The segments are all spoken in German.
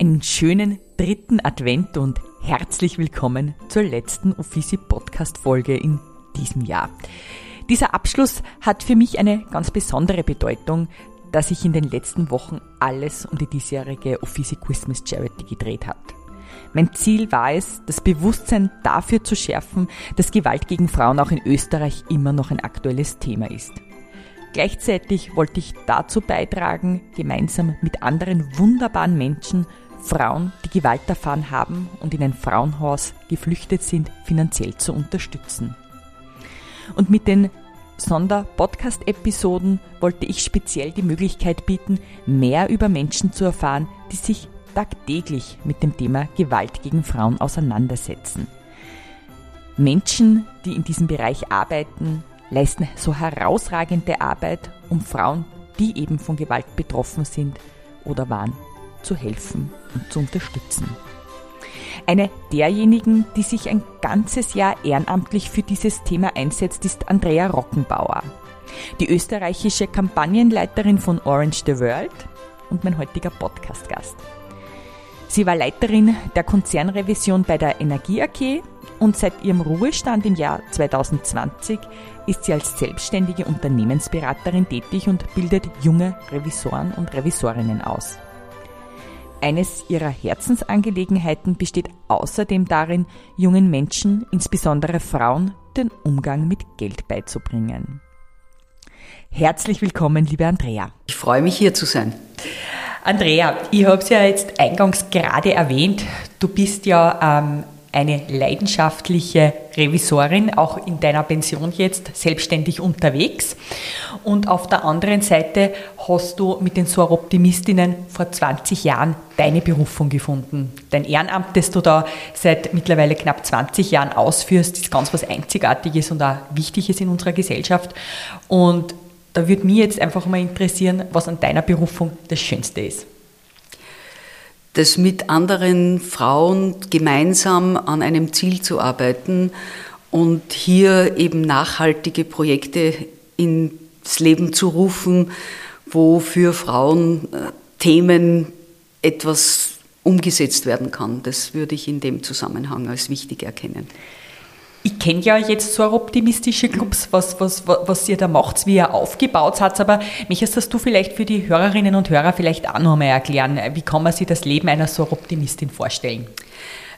Einen schönen dritten Advent und herzlich willkommen zur letzten Offici Podcast Folge in diesem Jahr. Dieser Abschluss hat für mich eine ganz besondere Bedeutung, da sich in den letzten Wochen alles um die diesjährige Offici Christmas Charity gedreht hat. Mein Ziel war es, das Bewusstsein dafür zu schärfen, dass Gewalt gegen Frauen auch in Österreich immer noch ein aktuelles Thema ist. Gleichzeitig wollte ich dazu beitragen, gemeinsam mit anderen wunderbaren Menschen Frauen, die Gewalt erfahren haben und in ein Frauenhaus geflüchtet sind, finanziell zu unterstützen. Und mit den Sonder-Podcast-Episoden wollte ich speziell die Möglichkeit bieten, mehr über Menschen zu erfahren, die sich tagtäglich mit dem Thema Gewalt gegen Frauen auseinandersetzen. Menschen, die in diesem Bereich arbeiten, leisten so herausragende Arbeit, um Frauen, die eben von Gewalt betroffen sind oder waren, zu helfen und zu unterstützen. Eine derjenigen, die sich ein ganzes Jahr ehrenamtlich für dieses Thema einsetzt, ist Andrea Rockenbauer, die österreichische Kampagnenleiterin von Orange the World und mein heutiger Podcast-Gast. Sie war Leiterin der Konzernrevision bei der Energie AG und seit ihrem Ruhestand im Jahr 2020 ist sie als selbstständige Unternehmensberaterin tätig und bildet junge Revisoren und Revisorinnen aus. Eines ihrer Herzensangelegenheiten besteht außerdem darin, jungen Menschen, insbesondere Frauen, den Umgang mit Geld beizubringen. Herzlich willkommen, liebe Andrea. Ich freue mich hier zu sein. Andrea, ich habe es ja jetzt eingangs gerade erwähnt. Du bist ja ähm, eine leidenschaftliche Revisorin, auch in deiner Pension jetzt selbstständig unterwegs. Und auf der anderen Seite hast du mit den Soroptimistinnen vor 20 Jahren deine Berufung gefunden. Dein Ehrenamt, das du da seit mittlerweile knapp 20 Jahren ausführst, ist ganz was Einzigartiges und auch Wichtiges in unserer Gesellschaft. Und da würde mich jetzt einfach mal interessieren, was an deiner Berufung das Schönste ist das mit anderen Frauen gemeinsam an einem Ziel zu arbeiten und hier eben nachhaltige Projekte ins Leben zu rufen, wo für Frauen äh, Themen etwas umgesetzt werden kann. Das würde ich in dem Zusammenhang als wichtig erkennen. Ich kenne ja jetzt so optimistische Clubs, was, was, was ihr da macht, wie ihr aufgebaut habt, aber möchtest das du vielleicht für die Hörerinnen und Hörer vielleicht auch noch einmal erklären? Wie kann man sich das Leben einer Soroptimistin vorstellen?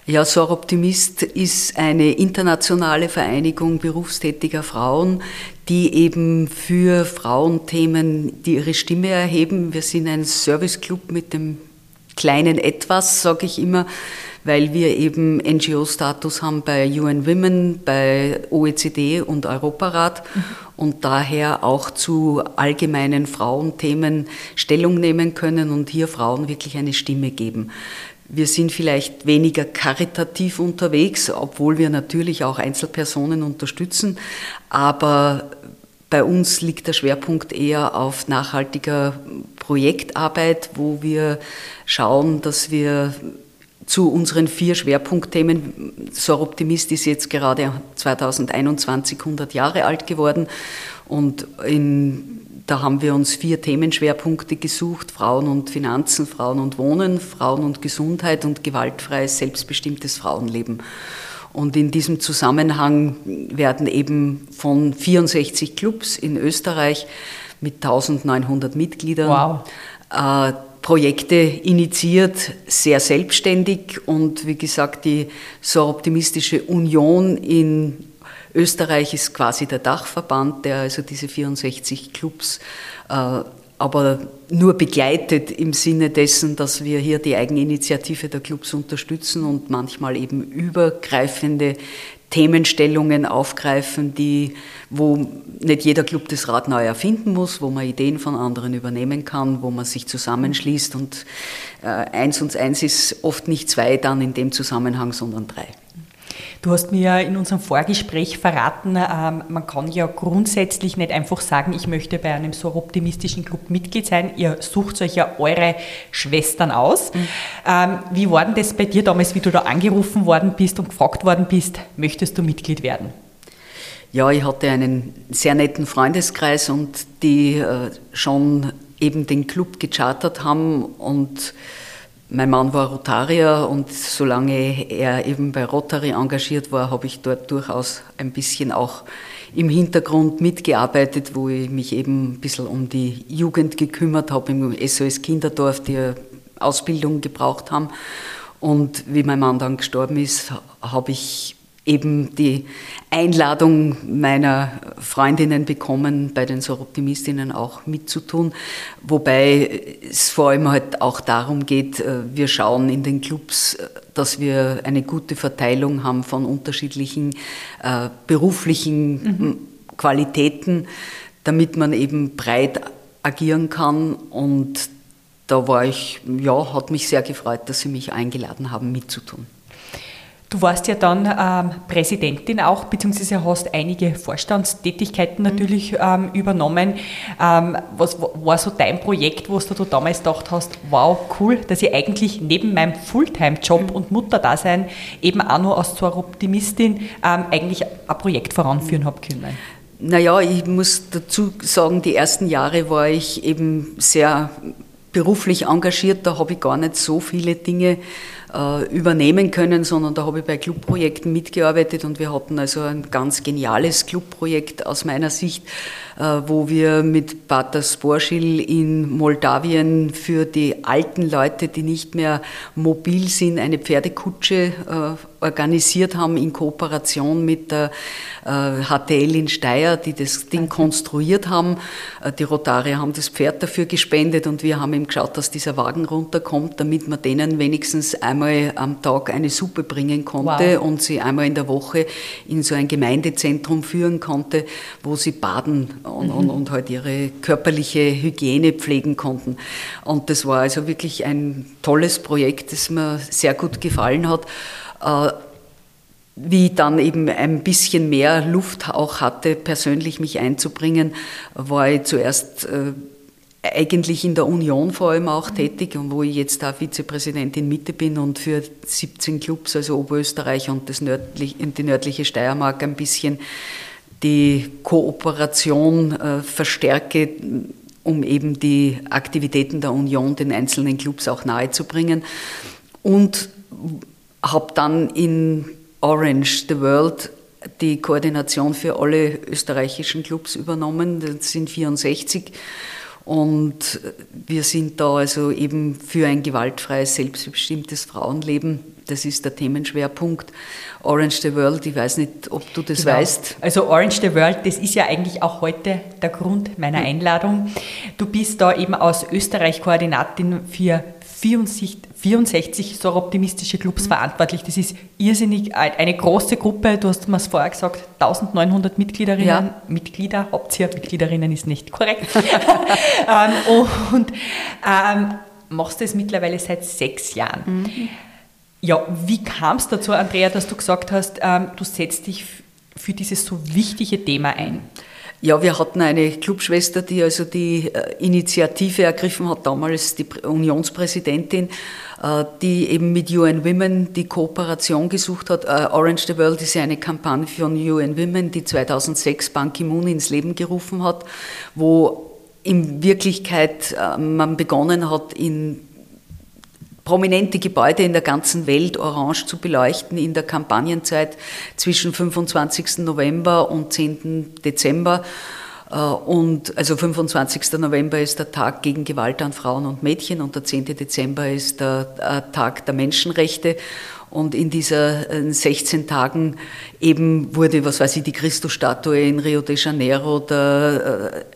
Ja, Soroptimist ist eine internationale Vereinigung berufstätiger Frauen, die eben für Frauenthemen die ihre Stimme erheben. Wir sind ein Serviceclub mit dem kleinen Etwas, sage ich immer weil wir eben NGO-Status haben bei UN Women, bei OECD und Europarat und daher auch zu allgemeinen Frauenthemen Stellung nehmen können und hier Frauen wirklich eine Stimme geben. Wir sind vielleicht weniger karitativ unterwegs, obwohl wir natürlich auch Einzelpersonen unterstützen, aber bei uns liegt der Schwerpunkt eher auf nachhaltiger Projektarbeit, wo wir schauen, dass wir zu unseren vier Schwerpunktthemen. Soroptimist ist jetzt gerade 2021 100 Jahre alt geworden und in, da haben wir uns vier Themenschwerpunkte gesucht. Frauen und Finanzen, Frauen und Wohnen, Frauen und Gesundheit und gewaltfreies, selbstbestimmtes Frauenleben. Und in diesem Zusammenhang werden eben von 64 Clubs in Österreich mit 1900 Mitgliedern wow. äh, Projekte initiiert, sehr selbstständig und wie gesagt, die so optimistische Union in Österreich ist quasi der Dachverband, der also diese 64 Clubs äh, aber nur begleitet im Sinne dessen, dass wir hier die Eigeninitiative der Clubs unterstützen und manchmal eben übergreifende Themenstellungen aufgreifen, die, wo nicht jeder Club das Rad neu erfinden muss, wo man Ideen von anderen übernehmen kann, wo man sich zusammenschließt und äh, eins und eins ist oft nicht zwei dann in dem Zusammenhang, sondern drei. Du hast mir in unserem Vorgespräch verraten, ähm, man kann ja grundsätzlich nicht einfach sagen, ich möchte bei einem so optimistischen Club Mitglied sein. Ihr sucht euch ja eure Schwestern aus. Mhm. Ähm, wie war denn das bei dir damals, wie du da angerufen worden bist und gefragt worden bist, möchtest du Mitglied werden? Ja, ich hatte einen sehr netten Freundeskreis und die äh, schon eben den Club gechartert haben und mein Mann war Rotarier und solange er eben bei Rotary engagiert war, habe ich dort durchaus ein bisschen auch im Hintergrund mitgearbeitet, wo ich mich eben ein bisschen um die Jugend gekümmert habe im SOS Kinderdorf, die Ausbildung gebraucht haben. Und wie mein Mann dann gestorben ist, habe ich eben die Einladung meiner Freundinnen bekommen, bei den Soroptimistinnen auch mitzutun. Wobei es vor allem halt auch darum geht, äh, wir schauen in den Clubs, äh, dass wir eine gute Verteilung haben von unterschiedlichen äh, beruflichen mhm. Qualitäten, damit man eben breit agieren kann und da war ich, ja, hat mich sehr gefreut, dass Sie mich eingeladen haben, mitzutun. Du warst ja dann ähm, Präsidentin auch, beziehungsweise hast einige Vorstandstätigkeiten mhm. natürlich ähm, übernommen. Ähm, was war so dein Projekt, wo du damals gedacht hast, wow, cool, dass ich eigentlich neben meinem Fulltime-Job mhm. und Mutterdasein eben auch nur als zur Optimistin ähm, eigentlich ein Projekt voranführen habe können? Naja, ich muss dazu sagen, die ersten Jahre war ich eben sehr beruflich engagiert, da habe ich gar nicht so viele Dinge übernehmen können, sondern da habe ich bei Clubprojekten mitgearbeitet und wir hatten also ein ganz geniales Clubprojekt aus meiner Sicht, äh, wo wir mit Pater Sporschil in Moldawien für die alten Leute, die nicht mehr mobil sind, eine Pferdekutsche äh, organisiert haben in Kooperation mit der HTL in Steyr, die das Ding konstruiert haben. Die Rotarier haben das Pferd dafür gespendet und wir haben eben geschaut, dass dieser Wagen runterkommt, damit man denen wenigstens einmal am Tag eine Suppe bringen konnte wow. und sie einmal in der Woche in so ein Gemeindezentrum führen konnte, wo sie baden und, mhm. und, und halt ihre körperliche Hygiene pflegen konnten. Und das war also wirklich ein tolles Projekt, das mir sehr gut gefallen hat äh, wie ich dann eben ein bisschen mehr Luft auch hatte, persönlich mich einzubringen, war ich zuerst äh, eigentlich in der Union vor allem auch tätig und wo ich jetzt da Vizepräsidentin Mitte bin und für 17 Clubs, also Oberösterreich und das nördlich, die nördliche Steiermark ein bisschen die Kooperation äh, verstärke, um eben die Aktivitäten der Union den einzelnen Clubs auch nahezubringen. Und habe dann in Orange the World die Koordination für alle österreichischen Clubs übernommen. Das sind 64. Und wir sind da also eben für ein gewaltfreies, selbstbestimmtes Frauenleben das ist der Themenschwerpunkt. Orange the World, ich weiß nicht, ob du das genau. weißt. Also Orange the World, das ist ja eigentlich auch heute der Grund meiner Einladung. Du bist da eben aus Österreich Koordinatin für 64, 64 so optimistische Clubs mhm. verantwortlich. Das ist irrsinnig eine große Gruppe. Du hast mir es vorher gesagt, 1900 Mitgliederinnen. Ja. Mitglieder, ihr Mitgliederinnen ist nicht korrekt. Ähm, und ähm, machst das mittlerweile seit sechs Jahren. Mhm. Ja, wie kam es dazu, Andrea, dass du gesagt hast, ähm, du setzt dich für dieses so wichtige Thema ein? Ja, wir hatten eine Clubschwester, die also die äh, Initiative ergriffen hat, damals die Unionspräsidentin, äh, die eben mit UN Women die Kooperation gesucht hat. Äh, Orange the World ist ja eine Kampagne von UN Women, die 2006 Ban Ki-moon ins Leben gerufen hat, wo in Wirklichkeit man begonnen hat, in prominente Gebäude in der ganzen Welt orange zu beleuchten in der Kampagnenzeit zwischen 25. November und 10. Dezember. Äh, und also 25. November ist der Tag gegen Gewalt an Frauen und Mädchen und der 10. Dezember ist der äh, Tag der Menschenrechte. Und in diesen 16 Tagen eben wurde, was weiß ich, die Christusstatue in Rio de Janeiro, der äh,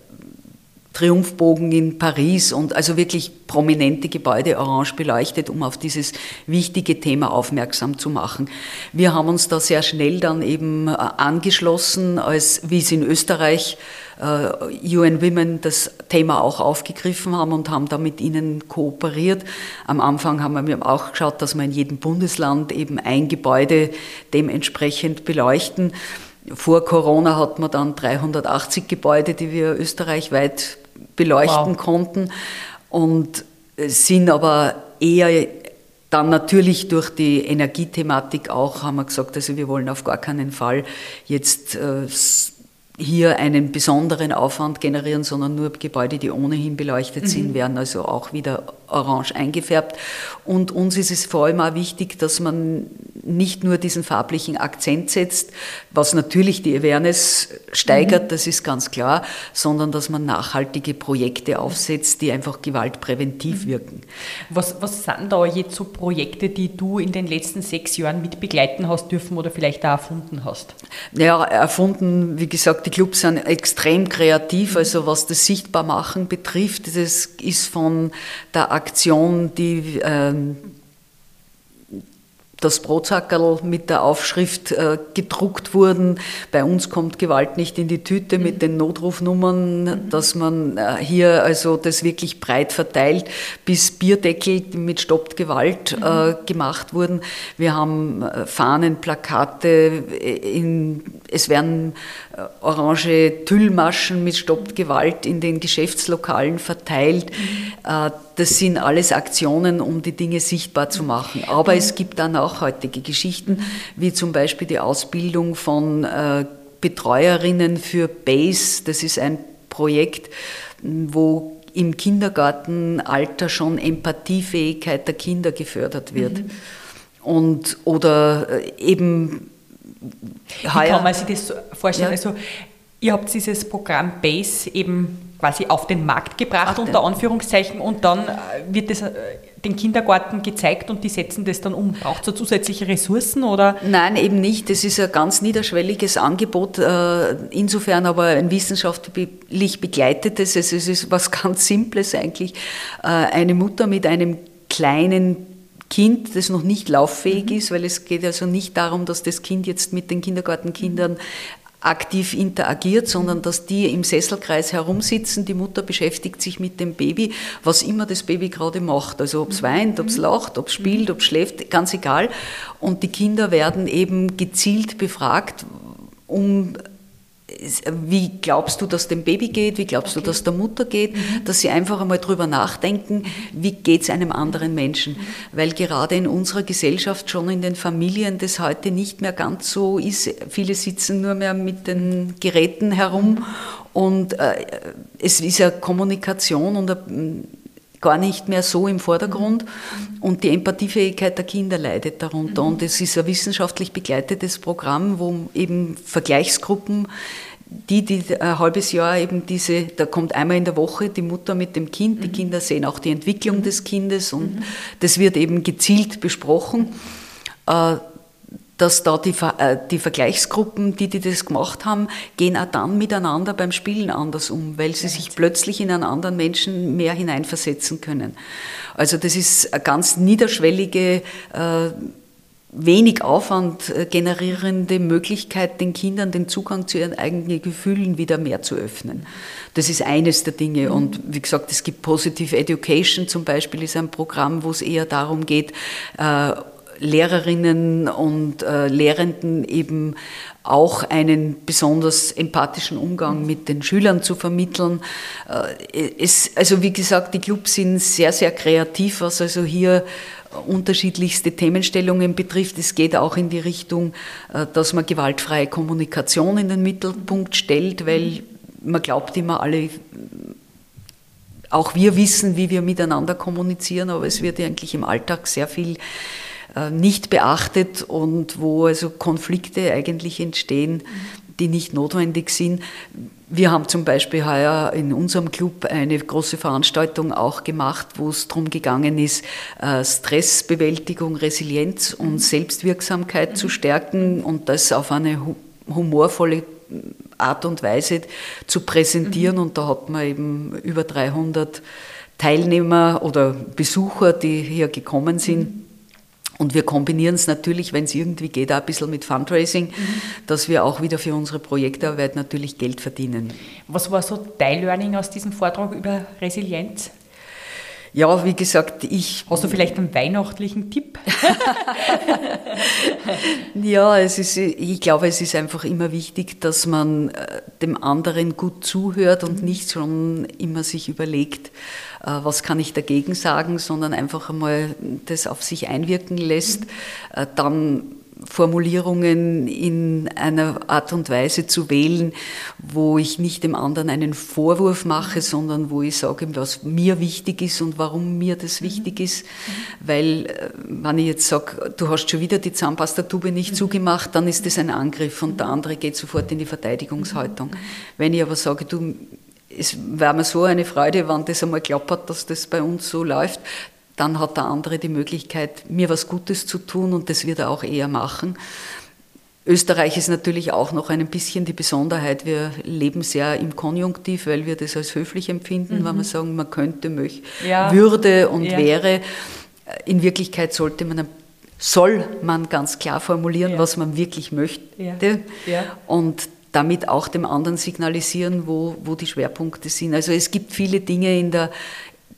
Triumphbogen in Paris und also wirklich prominente Gebäude orange beleuchtet, um auf dieses wichtige Thema aufmerksam zu machen. Wir haben uns da sehr schnell dann eben äh, angeschlossen, als wie es in Österreich äh, UN Women das Thema auch aufgegriffen haben und haben da mit ihnen kooperiert. Am Anfang haben wir auch geschaut, dass wir in jedem Bundesland eben ein Gebäude dementsprechend beleuchten. Vor Corona hat man dann 380 Gebäude, die wir österreichweit beleuchten wow. konnten und sind aber eher dann natürlich durch die Energiethematik auch, haben wir gesagt, also wir wollen auf gar keinen Fall jetzt äh, hier einen besonderen Aufwand generieren, sondern nur Gebäude, die ohnehin beleuchtet mhm. sind, werden also auch wieder orange eingefärbt. Und uns ist es vor allem auch wichtig, dass man nicht nur diesen farblichen Akzent setzt, was natürlich die Awareness steigert, mhm. das ist ganz klar, sondern dass man nachhaltige Projekte aufsetzt, die einfach gewaltpräventiv mhm. wirken. Was, was sind da jetzt so Projekte, die du in den letzten sechs Jahren mit begleiten hast dürfen oder vielleicht auch erfunden hast? Ja, erfunden, wie gesagt, die Clubs sind extrem kreativ, also was das Sichtbarmachen betrifft, das ist von der Aktion, die ähm, das Brotsackerl mit der Aufschrift äh, gedruckt wurden. Bei uns kommt Gewalt nicht in die Tüte mit mhm. den Notrufnummern, mhm. dass man äh, hier also das wirklich breit verteilt, bis Bierdeckel mit Stoppt Gewalt äh, mhm. gemacht wurden. Wir haben äh, Fahnen, Plakate, in, es werden äh, orange Tüllmaschen mit Stoppt Gewalt in den Geschäftslokalen verteilt. Mhm. Das sind alles Aktionen, um die Dinge sichtbar zu machen. Aber es gibt dann auch heutige Geschichten, wie zum Beispiel die Ausbildung von äh, Betreuerinnen für BASE. Das ist ein Projekt, wo im Kindergartenalter schon Empathiefähigkeit der Kinder gefördert wird. Mhm. Und, oder äh, eben Wie kann man sich das vorstellen? Ja. Also, ihr habt dieses Programm BASE eben quasi auf den Markt gebracht, Ach, unter Anführungszeichen, und dann äh, wird es äh, den Kindergarten gezeigt und die setzen das dann um. Braucht es da zusätzliche Ressourcen oder? Nein, eben nicht. Das ist ein ganz niederschwelliges Angebot, äh, insofern aber ein wissenschaftlich begleitetes. Es ist was ganz Simples eigentlich. Eine Mutter mit einem kleinen Kind, das noch nicht lauffähig mhm. ist, weil es geht also nicht darum, dass das Kind jetzt mit den Kindergartenkindern aktiv interagiert, sondern dass die im Sesselkreis herumsitzen, die Mutter beschäftigt sich mit dem Baby, was immer das Baby gerade macht, also ob es weint, ob es lacht, ob es spielt, ob es schläft, ganz egal. Und die Kinder werden eben gezielt befragt, um wie glaubst du, dass dem Baby geht, wie glaubst okay. du, dass der Mutter geht, mhm. dass sie einfach einmal drüber nachdenken, wie geht es einem anderen Menschen. Mhm. Weil gerade in unserer Gesellschaft, schon in den Familien, das heute nicht mehr ganz so ist. Viele sitzen nur mehr mit den Geräten herum und äh, es ist ja Kommunikation und gar nicht mehr so im Vordergrund mhm. und die Empathiefähigkeit der Kinder leidet darunter. Mhm. Und es ist ein wissenschaftlich begleitetes Programm, wo eben Vergleichsgruppen die, die ein halbes Jahr eben diese, da kommt einmal in der Woche die Mutter mit dem Kind, die mhm. Kinder sehen auch die Entwicklung des Kindes und das wird eben gezielt besprochen. Dass da die, äh, die Vergleichsgruppen, die, die das gemacht haben, gehen auch dann miteinander beim Spielen anders um, weil sie sich plötzlich in einen anderen Menschen mehr hineinversetzen können. Also das ist eine ganz niederschwellige, äh, wenig Aufwand äh, generierende Möglichkeit, den Kindern den Zugang zu ihren eigenen Gefühlen wieder mehr zu öffnen. Das ist eines der Dinge. Und wie gesagt, es gibt Positive Education zum Beispiel, ist ein Programm, wo es eher darum geht, Lehrerinnen und äh, Lehrenden eben auch einen besonders empathischen Umgang mit den Schülern zu vermitteln. Äh, es, also wie gesagt, die Clubs sind sehr, sehr kreativ, was also hier unterschiedlichste Themenstellungen betrifft. Es geht auch in die Richtung, äh, dass man gewaltfreie Kommunikation in den Mittelpunkt stellt, weil man glaubt immer alle, auch wir wissen, wie wir miteinander kommunizieren, aber es wird eigentlich im Alltag sehr viel nicht beachtet und wo also Konflikte eigentlich entstehen, die nicht notwendig sind. Wir haben zum Beispiel heuer in unserem Club eine große Veranstaltung auch gemacht, wo es darum gegangen ist, äh, Stressbewältigung, Resilienz und Selbstwirksamkeit zu stärken und das auf eine humorvolle Art und Weise zu präsentieren. Mhm. Und da hat man eben über 300 Teilnehmer oder Besucher, die hier gekommen sind. Mhm und wir kombinieren es natürlich, wenn es irgendwie geht, auch ein bisschen mit Fundraising, mhm. dass wir auch wieder für unsere Projektarbeit natürlich Geld verdienen. Was war so dein Learning aus diesem Vortrag über Resilienz? Ja, wie gesagt, ich. Hast du vielleicht einen weihnachtlichen Tipp? ja, es ist, ich glaube, es ist einfach immer wichtig, dass man äh, dem anderen gut zuhört und nicht schon immer sich überlegt, äh, was kann ich dagegen sagen, sondern einfach einmal das auf sich einwirken lässt. Äh, dann Formulierungen in einer Art und Weise zu wählen, wo ich nicht dem anderen einen Vorwurf mache, sondern wo ich sage, was mir wichtig ist und warum mir das wichtig ist. Weil, äh, wenn ich jetzt sage, du hast schon wieder die Zahnpastatube nicht zugemacht, dann ist das ein Angriff und der andere geht sofort in die Verteidigungshaltung. Wenn ich aber sage, du, es wäre mir so eine Freude, wenn das einmal klappert, dass das bei uns so läuft, dann hat der andere die Möglichkeit, mir was Gutes zu tun und das wird er auch eher machen. Österreich ist natürlich auch noch ein bisschen die Besonderheit. Wir leben sehr im Konjunktiv, weil wir das als höflich empfinden, mhm. wenn wir sagen, man könnte, möchte, ja. würde und ja. wäre. In Wirklichkeit sollte man, soll man ganz klar formulieren, ja. was man wirklich möchte. Und damit auch dem anderen signalisieren, wo, wo die Schwerpunkte sind. Also es gibt viele Dinge in der,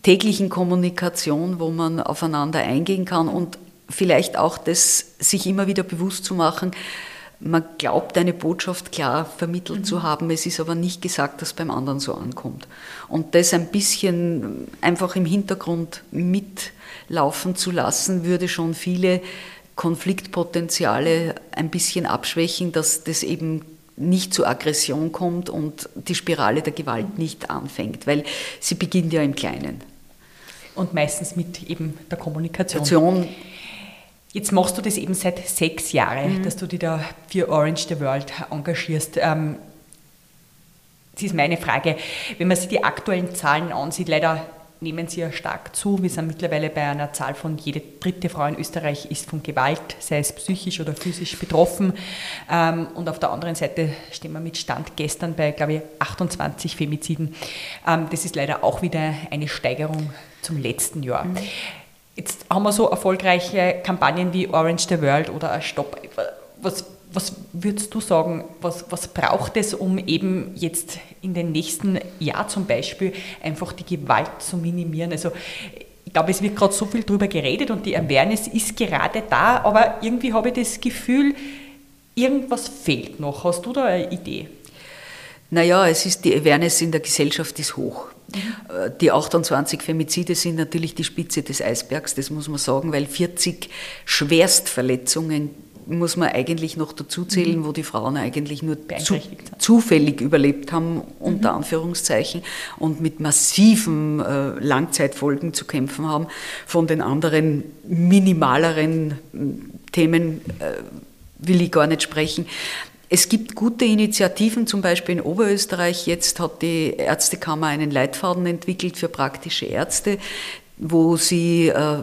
täglichen Kommunikation, wo man aufeinander eingehen kann und vielleicht auch das sich immer wieder bewusst zu machen, man glaubt, eine Botschaft klar vermittelt mhm. zu haben, es ist aber nicht gesagt, dass beim anderen so ankommt. Und das ein bisschen einfach im Hintergrund mitlaufen zu lassen, würde schon viele Konfliktpotenziale ein bisschen abschwächen, dass das eben nicht zu Aggression kommt und die Spirale der Gewalt nicht anfängt, weil sie beginnt ja im Kleinen und meistens mit eben der Kommunikation. Jetzt machst du das eben seit sechs Jahren, mhm. dass du dich da für Orange the World engagierst. Ähm, das ist meine Frage. Wenn man sich die aktuellen Zahlen ansieht, leider nehmen sie ja stark zu. Wir sind mittlerweile bei einer Zahl von jede dritte Frau in Österreich ist von Gewalt, sei es psychisch oder physisch betroffen. Ähm, und auf der anderen Seite stehen wir mit Stand gestern bei, glaube ich, 28 Femiziden. Ähm, das ist leider auch wieder eine Steigerung zum letzten Jahr. Mhm. Jetzt haben wir so erfolgreiche Kampagnen wie Orange the World oder Stopp. Was, was würdest du sagen, was, was braucht es, um eben jetzt in den nächsten Jahr zum Beispiel einfach die Gewalt zu minimieren? Also ich glaube, es wird gerade so viel darüber geredet und die Awareness ist gerade da, aber irgendwie habe ich das Gefühl, irgendwas fehlt noch. Hast du da eine Idee? Naja, es ist die Awareness in der Gesellschaft ist hoch. Mhm. Die 28 Femizide sind natürlich die Spitze des Eisbergs, das muss man sagen, weil 40 Schwerstverletzungen muss man eigentlich noch dazu zählen, mhm. wo die Frauen eigentlich nur zu, zufällig überlebt haben, unter mhm. Anführungszeichen, und mit massiven äh, Langzeitfolgen zu kämpfen haben. Von den anderen minimaleren Themen äh, will ich gar nicht sprechen. Es gibt gute Initiativen, zum Beispiel in Oberösterreich. Jetzt hat die Ärztekammer einen Leitfaden entwickelt für praktische Ärzte, wo sie äh,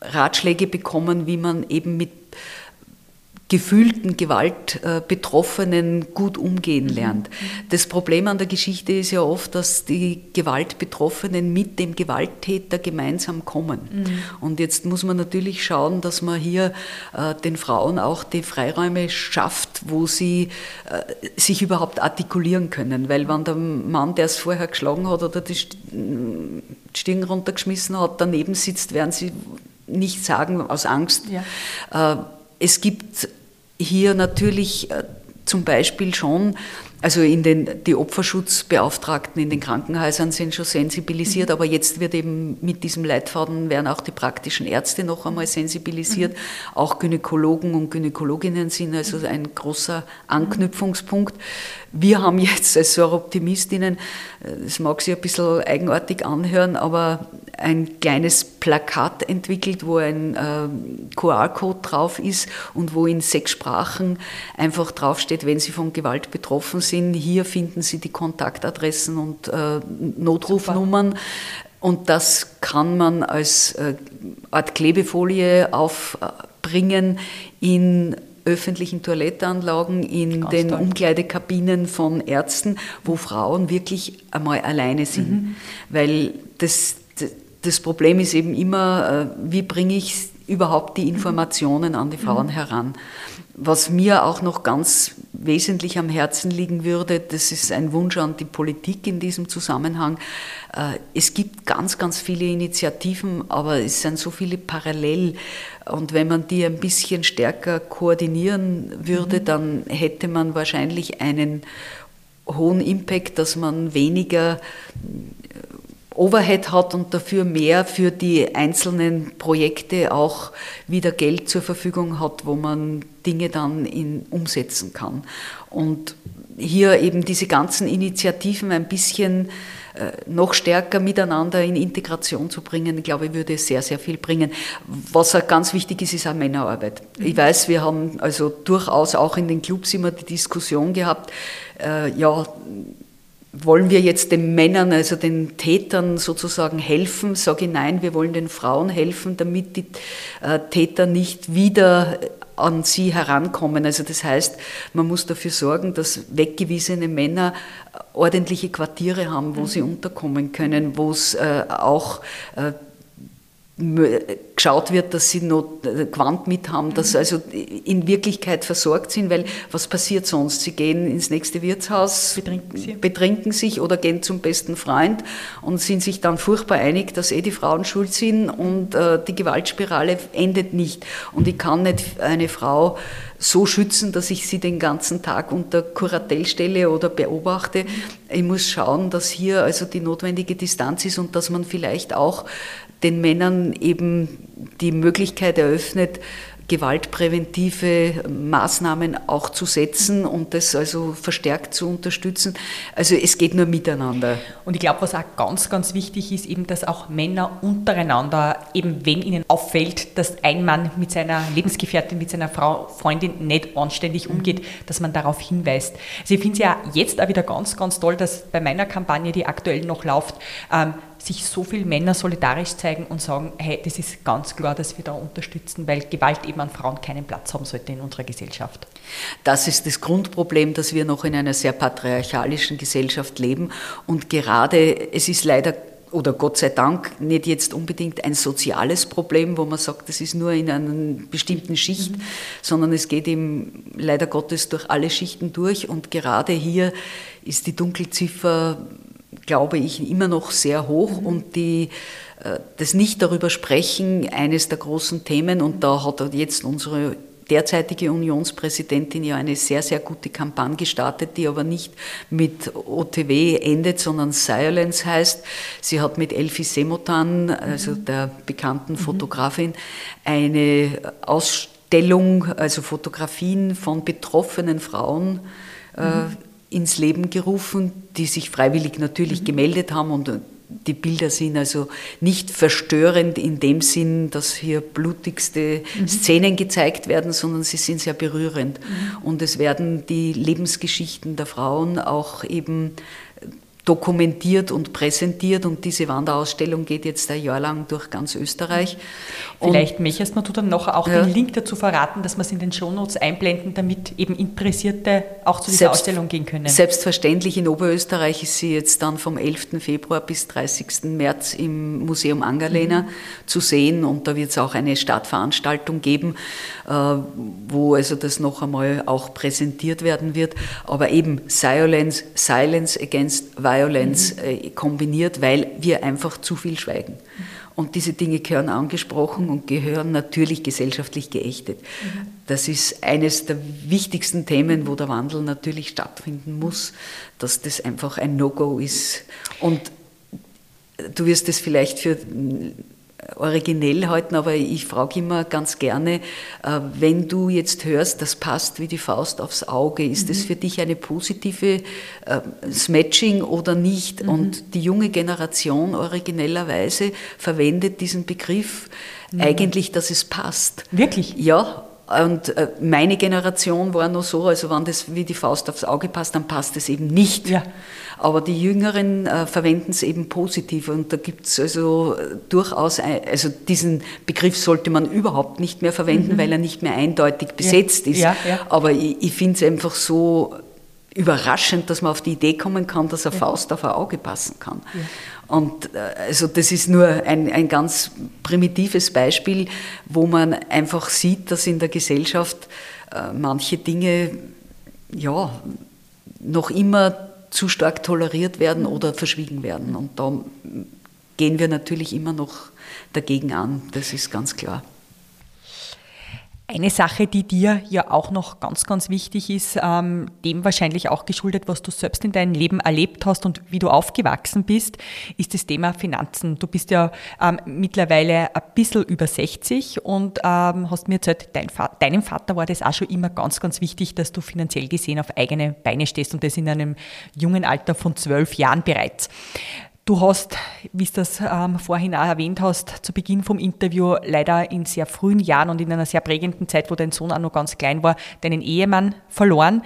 Ratschläge bekommen, wie man eben mit gefühlten Gewaltbetroffenen gut umgehen mhm. lernt. Das Problem an der Geschichte ist ja oft, dass die Gewaltbetroffenen mit dem Gewalttäter gemeinsam kommen. Mhm. Und jetzt muss man natürlich schauen, dass man hier äh, den Frauen auch die Freiräume schafft, wo sie äh, sich überhaupt artikulieren können. Weil wenn der Mann, der es vorher geschlagen hat oder die Stirn runtergeschmissen hat, daneben sitzt, werden sie nicht sagen aus Angst. Ja. Äh, es gibt hier natürlich äh, zum Beispiel schon, also in den, die Opferschutzbeauftragten in den Krankenhäusern sind schon sensibilisiert, mhm. aber jetzt wird eben mit diesem Leitfaden werden auch die praktischen Ärzte noch einmal sensibilisiert. Mhm. Auch Gynäkologen und Gynäkologinnen sind also ein großer Anknüpfungspunkt. Wir haben jetzt als Soroptimistinnen, äh, das mag sich ein bisschen eigenartig anhören, aber ein kleines Plakat entwickelt, wo ein äh, QR-Code drauf ist und wo in sechs Sprachen einfach draufsteht, wenn Sie von Gewalt betroffen sind, hier finden Sie die Kontaktadressen und äh, Notrufnummern. Super. Und das kann man als äh, Art Klebefolie aufbringen in öffentlichen Toilettenanlagen, in Ganz den toll. Umkleidekabinen von Ärzten, wo Frauen wirklich einmal alleine sind. Mhm. Weil das das Problem ist eben immer, äh, wie bringe ich überhaupt die Informationen an die Frauen mhm. heran. Was mir auch noch ganz wesentlich am Herzen liegen würde, das ist ein Wunsch an die Politik in diesem Zusammenhang. Äh, es gibt ganz, ganz viele Initiativen, aber es sind so viele parallel. Und wenn man die ein bisschen stärker koordinieren würde, mhm. dann hätte man wahrscheinlich einen hohen Impact, dass man weniger Overhead hat und dafür mehr für die einzelnen Projekte auch wieder Geld zur Verfügung hat, wo man Dinge dann in, umsetzen kann. Und hier eben diese ganzen Initiativen ein bisschen äh, noch stärker miteinander in Integration zu bringen, glaube ich, würde sehr, sehr viel bringen. Was auch ganz wichtig ist, ist auch Männerarbeit. Ich mhm. weiß, wir haben also durchaus auch in den Clubs immer die Diskussion gehabt, äh, ja, wollen wir jetzt den Männern, also den Tätern sozusagen helfen? Sage ich nein, wir wollen den Frauen helfen, damit die äh, Täter nicht wieder an sie herankommen. Also das heißt, man muss dafür sorgen, dass weggewiesene Männer ordentliche Quartiere haben, wo mhm. sie unterkommen können, wo es äh, auch äh, geschaut wird, dass sie noch äh, Quant mit haben, dass sie mhm. also in Wirklichkeit versorgt sind, weil was passiert sonst? Sie gehen ins nächste Wirtshaus, betrinken, betrinken, sich oder gehen zum besten Freund und sind sich dann furchtbar einig, dass eh die Frauen schuld sind und äh, die Gewaltspirale endet nicht. Und ich kann nicht eine Frau so schützen, dass ich sie den ganzen Tag unter Kuratell stelle oder beobachte. Ich muss schauen, dass hier also die notwendige Distanz ist und dass man vielleicht auch den Männern eben die Möglichkeit eröffnet, gewaltpräventive Maßnahmen auch zu setzen und das also verstärkt zu unterstützen. Also es geht nur miteinander. Und ich glaube, was auch ganz, ganz wichtig ist, eben, dass auch Männer untereinander, eben wenn ihnen auffällt, dass ein Mann mit seiner Lebensgefährtin, mit seiner Frau, Freundin nicht anständig mhm. umgeht, dass man darauf hinweist. Also ich finde es ja jetzt auch wieder ganz, ganz toll, dass bei meiner Kampagne, die aktuell noch läuft, ähm, sich so viele Männer solidarisch zeigen und sagen, hey, das ist ganz klar, dass wir da unterstützen, weil Gewalt eben an Frauen keinen Platz haben sollte in unserer Gesellschaft. Das ist das Grundproblem, dass wir noch in einer sehr patriarchalischen Gesellschaft leben und gerade, es ist leider oder Gott sei Dank nicht jetzt unbedingt ein soziales Problem, wo man sagt, das ist nur in einer bestimmten Schicht, mhm. sondern es geht eben leider Gottes durch alle Schichten durch und gerade hier ist die Dunkelziffer glaube ich, immer noch sehr hoch mhm. und die, äh, das nicht darüber sprechen, eines der großen Themen und da hat jetzt unsere derzeitige Unionspräsidentin ja eine sehr, sehr gute Kampagne gestartet, die aber nicht mit OTW endet, sondern Silence heißt. Sie hat mit Elfie Semotan, also mhm. der bekannten mhm. Fotografin, eine Ausstellung, also Fotografien von betroffenen Frauen äh, ins Leben gerufen, die sich freiwillig natürlich mhm. gemeldet haben und die Bilder sind also nicht verstörend in dem Sinn, dass hier blutigste mhm. Szenen gezeigt werden, sondern sie sind sehr berührend. Mhm. Und es werden die Lebensgeschichten der Frauen auch eben dokumentiert und präsentiert und diese Wanderausstellung geht jetzt ein Jahr lang durch ganz Österreich. Vielleicht möchtest du dann noch auch ja. den Link dazu verraten, dass wir es in den Shownotes einblenden, damit eben Interessierte auch zu dieser Selbst, Ausstellung gehen können. Selbstverständlich, in Oberösterreich ist sie jetzt dann vom 11. Februar bis 30. März im Museum Angerlehner mhm. zu sehen und da wird es auch eine Stadtveranstaltung geben, äh, wo also das noch einmal auch präsentiert werden wird. Aber eben Silence, Silence Against Violence Violence äh, kombiniert, weil wir einfach zu viel schweigen. Und diese Dinge gehören angesprochen und gehören natürlich gesellschaftlich geächtet. Das ist eines der wichtigsten Themen, wo der Wandel natürlich stattfinden muss, dass das einfach ein No-Go ist. Und du wirst es vielleicht für originell halten, aber ich frage immer ganz gerne, äh, wenn du jetzt hörst, das passt wie die Faust aufs Auge, ist mhm. das für dich eine positive äh, Matching oder nicht? Mhm. Und die junge Generation originellerweise verwendet diesen Begriff mhm. eigentlich, dass es passt. Wirklich? Ja, und äh, meine Generation war nur so, also wenn das wie die Faust aufs Auge passt, dann passt es eben nicht. Ja. Aber die Jüngeren äh, verwenden es eben positiv und da gibt es also äh, durchaus, ein, also diesen Begriff sollte man überhaupt nicht mehr verwenden, mhm. weil er nicht mehr eindeutig besetzt ja. ist. Ja, ja. Aber ich, ich finde es einfach so überraschend, dass man auf die Idee kommen kann, dass eine Faust auf ein Auge passen kann. Und äh, also das ist nur ein, ein ganz primitives Beispiel, wo man einfach sieht, dass in der Gesellschaft äh, manche Dinge ja noch immer zu stark toleriert werden mhm. oder verschwiegen werden. Und da gehen wir natürlich immer noch dagegen an, das ist ganz klar. Eine Sache, die dir ja auch noch ganz, ganz wichtig ist, ähm, dem wahrscheinlich auch geschuldet, was du selbst in deinem Leben erlebt hast und wie du aufgewachsen bist, ist das Thema Finanzen. Du bist ja ähm, mittlerweile ein bisschen über 60 und ähm, hast mir erzählt, dein Vater, deinem Vater war das auch schon immer ganz, ganz wichtig, dass du finanziell gesehen auf eigene Beine stehst und das in einem jungen Alter von zwölf Jahren bereits. Du hast, wie du das ähm, vorhin auch erwähnt hast, zu Beginn vom Interview leider in sehr frühen Jahren und in einer sehr prägenden Zeit, wo dein Sohn auch noch ganz klein war, deinen Ehemann verloren.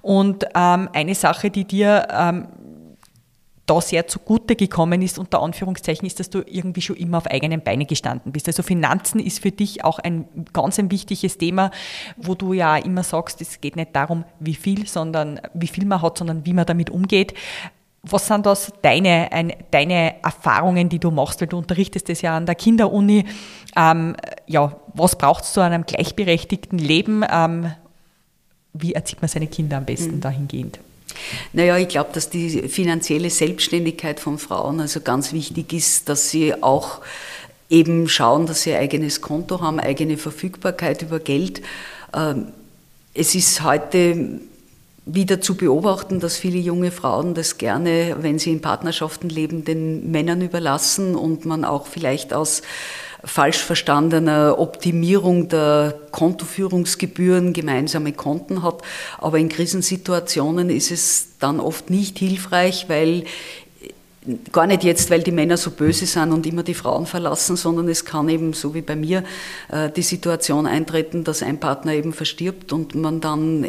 Und ähm, eine Sache, die dir ähm, da sehr zugute gekommen ist, unter Anführungszeichen, ist, dass du irgendwie schon immer auf eigenen Beinen gestanden bist. Also Finanzen ist für dich auch ein ganz ein wichtiges Thema, wo du ja immer sagst, es geht nicht darum, wie viel, sondern wie viel man hat, sondern wie man damit umgeht. Was sind das deine, ein, deine Erfahrungen, die du machst, weil du unterrichtest das ja an der Kinderuni. Ähm, ja, was braucht es zu einem gleichberechtigten Leben? Ähm, wie erzieht man seine Kinder am besten mhm. dahingehend? Naja, ich glaube, dass die finanzielle Selbstständigkeit von Frauen also ganz wichtig ist, dass sie auch eben schauen, dass sie ein eigenes Konto haben, eigene Verfügbarkeit über Geld. Ähm, es ist heute wieder zu beobachten, dass viele junge Frauen das gerne, wenn sie in Partnerschaften leben, den Männern überlassen und man auch vielleicht aus falsch verstandener Optimierung der Kontoführungsgebühren gemeinsame Konten hat. Aber in Krisensituationen ist es dann oft nicht hilfreich, weil gar nicht jetzt, weil die Männer so böse sind und immer die Frauen verlassen, sondern es kann eben, so wie bei mir, äh, die Situation eintreten, dass ein Partner eben verstirbt und man dann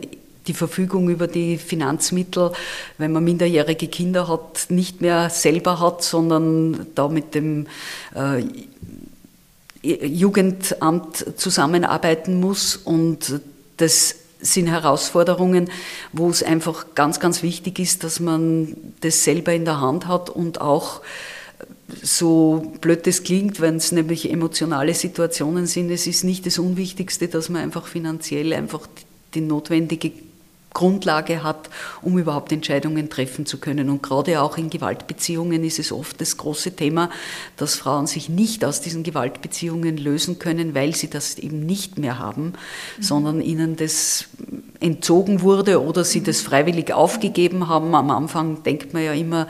die Verfügung über die Finanzmittel, wenn man minderjährige Kinder hat, nicht mehr selber hat, sondern da mit dem äh, Jugendamt zusammenarbeiten muss. Und das sind Herausforderungen, wo es einfach ganz, ganz wichtig ist, dass man das selber in der Hand hat und auch so blöd es klingt, wenn es nämlich emotionale Situationen sind, es ist nicht das Unwichtigste, dass man einfach finanziell einfach die notwendige Grundlage hat, um überhaupt Entscheidungen treffen zu können. Und gerade auch in Gewaltbeziehungen ist es oft das große Thema, dass Frauen sich nicht aus diesen Gewaltbeziehungen lösen können, weil sie das eben nicht mehr haben, mhm. sondern ihnen das entzogen wurde oder sie das freiwillig aufgegeben haben. Am Anfang denkt man ja immer,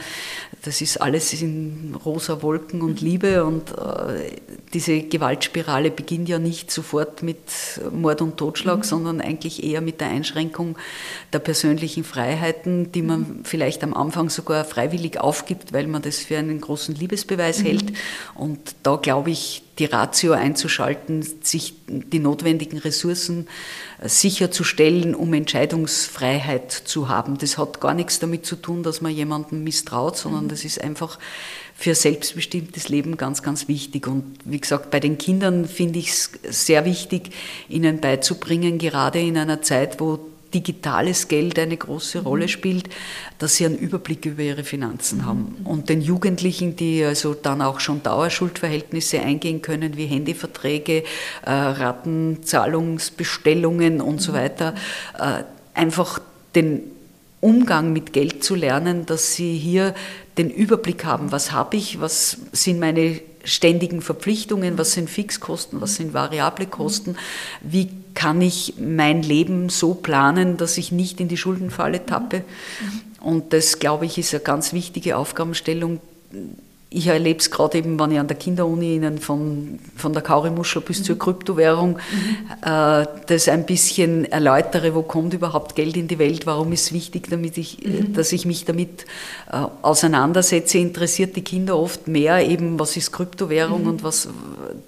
das ist alles in rosa Wolken und Liebe und äh, diese Gewaltspirale beginnt ja nicht sofort mit Mord und Totschlag, mhm. sondern eigentlich eher mit der Einschränkung der persönlichen Freiheiten, die man mhm. vielleicht am Anfang sogar freiwillig aufgibt, weil man das für einen großen Liebesbeweis mhm. hält. Und da glaube ich, die Ratio einzuschalten, sich die notwendigen Ressourcen äh, sicherzustellen, um Entscheidungsfreiheit zu haben. Das hat gar nichts damit zu tun, dass man jemandem misstraut, sondern mhm. das ist einfach für selbstbestimmtes Leben ganz, ganz wichtig. Und wie gesagt, bei den Kindern finde ich es sehr wichtig, ihnen beizubringen, gerade in einer Zeit, wo digitales Geld eine große mhm. Rolle spielt, dass sie einen Überblick über ihre Finanzen mhm. haben. Und den Jugendlichen, die also dann auch schon Dauerschuldverhältnisse eingehen können, wie Handyverträge, äh, Ratenzahlungsbestellungen und so mhm. weiter, äh, einfach den Umgang mit Geld zu lernen, dass sie hier den Überblick haben, was habe ich, was sind meine ständigen Verpflichtungen, was sind Fixkosten, was sind variable Kosten, wie kann ich mein Leben so planen, dass ich nicht in die Schuldenfalle tappe. Und das, glaube ich, ist eine ganz wichtige Aufgabenstellung, ich erlebe es gerade eben, wenn ich an der Kinderuni Ihnen von, von der Kaurimuschel bis mhm. zur Kryptowährung mhm. äh, das ein bisschen erläutere, wo kommt überhaupt Geld in die Welt, warum ist es wichtig, damit ich, äh, mhm. dass ich mich damit äh, auseinandersetze, interessiert die Kinder oft mehr eben, was ist Kryptowährung mhm. und was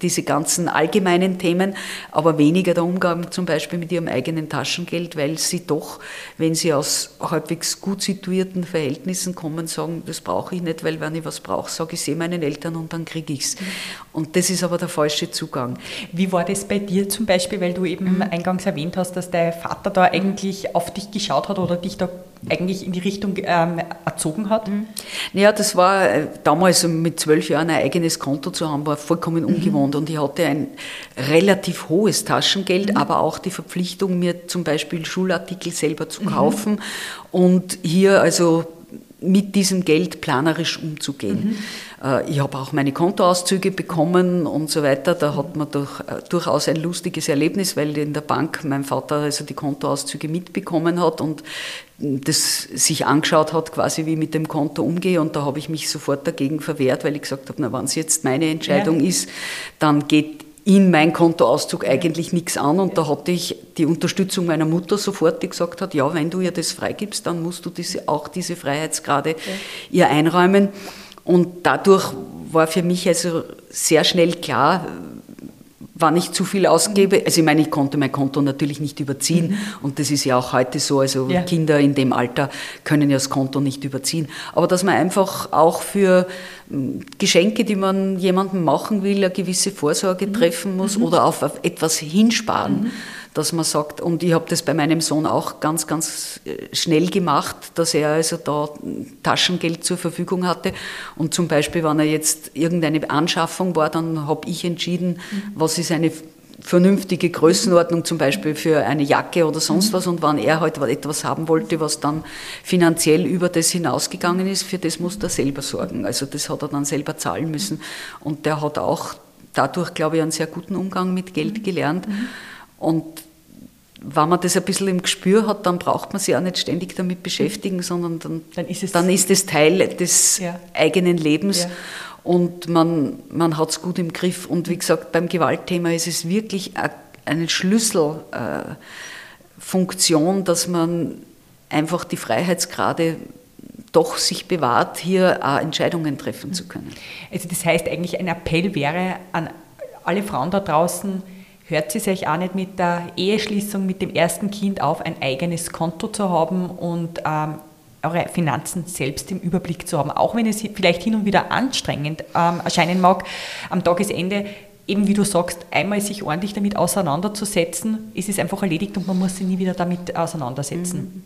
diese ganzen allgemeinen Themen, aber weniger der Umgang zum Beispiel mit ihrem eigenen Taschengeld, weil sie doch, wenn sie aus halbwegs gut situierten Verhältnissen kommen, sagen, das brauche ich nicht, weil wenn ich was brauche, sage ich sehe meinen Eltern und dann kriege ich es. Und das ist aber der falsche Zugang. Wie war das bei dir zum Beispiel, weil du eben mhm. eingangs erwähnt hast, dass dein Vater da eigentlich auf dich geschaut hat oder dich da eigentlich in die Richtung ähm, erzogen hat? Mhm. Naja, das war äh, damals mit zwölf Jahren ein eigenes Konto zu haben, war vollkommen mhm. ungewohnt und ich hatte ein relativ hohes Taschengeld, mhm. aber auch die Verpflichtung, mir zum Beispiel Schulartikel selber zu kaufen und hier also mit diesem Geld planerisch umzugehen. Mhm. Äh, ich habe auch meine Kontoauszüge bekommen und so weiter. Da hat man doch, äh, durchaus ein lustiges Erlebnis, weil in der Bank mein Vater also die Kontoauszüge mitbekommen hat und das sich angeschaut hat, quasi wie ich mit dem Konto umgehe. Und da habe ich mich sofort dagegen verwehrt, weil ich gesagt habe, na, wenn es jetzt meine Entscheidung ja. ist, dann geht in mein Kontoauszug eigentlich nichts an. Und da hatte ich die Unterstützung meiner Mutter sofort, die gesagt hat, ja, wenn du ihr das freigibst, dann musst du diese, auch diese Freiheitsgrade ja. ihr einräumen. Und dadurch war für mich also sehr schnell klar, wann ich zu viel ausgebe. Also ich meine, ich konnte mein Konto natürlich nicht überziehen mhm. und das ist ja auch heute so. Also ja. Kinder in dem Alter können ja das Konto nicht überziehen. Aber dass man einfach auch für hm, Geschenke, die man jemandem machen will, eine gewisse Vorsorge mhm. treffen muss mhm. oder auf etwas hinsparen. Dass man sagt, und ich habe das bei meinem Sohn auch ganz, ganz äh, schnell gemacht, dass er also da Taschengeld zur Verfügung hatte. Und zum Beispiel, wenn er jetzt irgendeine Anschaffung war, dann habe ich entschieden, mhm. was ist eine vernünftige Größenordnung zum Beispiel für eine Jacke oder sonst mhm. was und wenn er halt etwas haben wollte, was dann finanziell über das hinausgegangen ist, für das muss er selber sorgen. Also das hat er dann selber zahlen müssen und der hat auch dadurch, glaube ich, einen sehr guten Umgang mit Geld mhm. gelernt. Mhm. Und wenn man das ein bisschen im Gespür hat, dann braucht man sich auch nicht ständig damit beschäftigen, sondern dann, dann, ist, es dann ist es Teil des ja. eigenen Lebens. Ja. Und man, man hat es gut im Griff. Und wie gesagt, beim Gewaltthema ist es wirklich eine Schlüsselfunktion, äh, dass man einfach die Freiheitsgrade doch sich bewahrt, hier auch Entscheidungen treffen zu können. Also das heißt eigentlich ein Appell wäre an alle Frauen da draußen, hört es euch auch nicht mit der Eheschließung mit dem ersten Kind auf, ein eigenes Konto zu haben und ähm, eure Finanzen selbst im Überblick zu haben, auch wenn es vielleicht hin und wieder anstrengend ähm, erscheinen mag. Am Tagesende eben wie du sagst, einmal sich ordentlich damit auseinanderzusetzen, ist es einfach erledigt und man muss sich nie wieder damit auseinandersetzen. Mhm.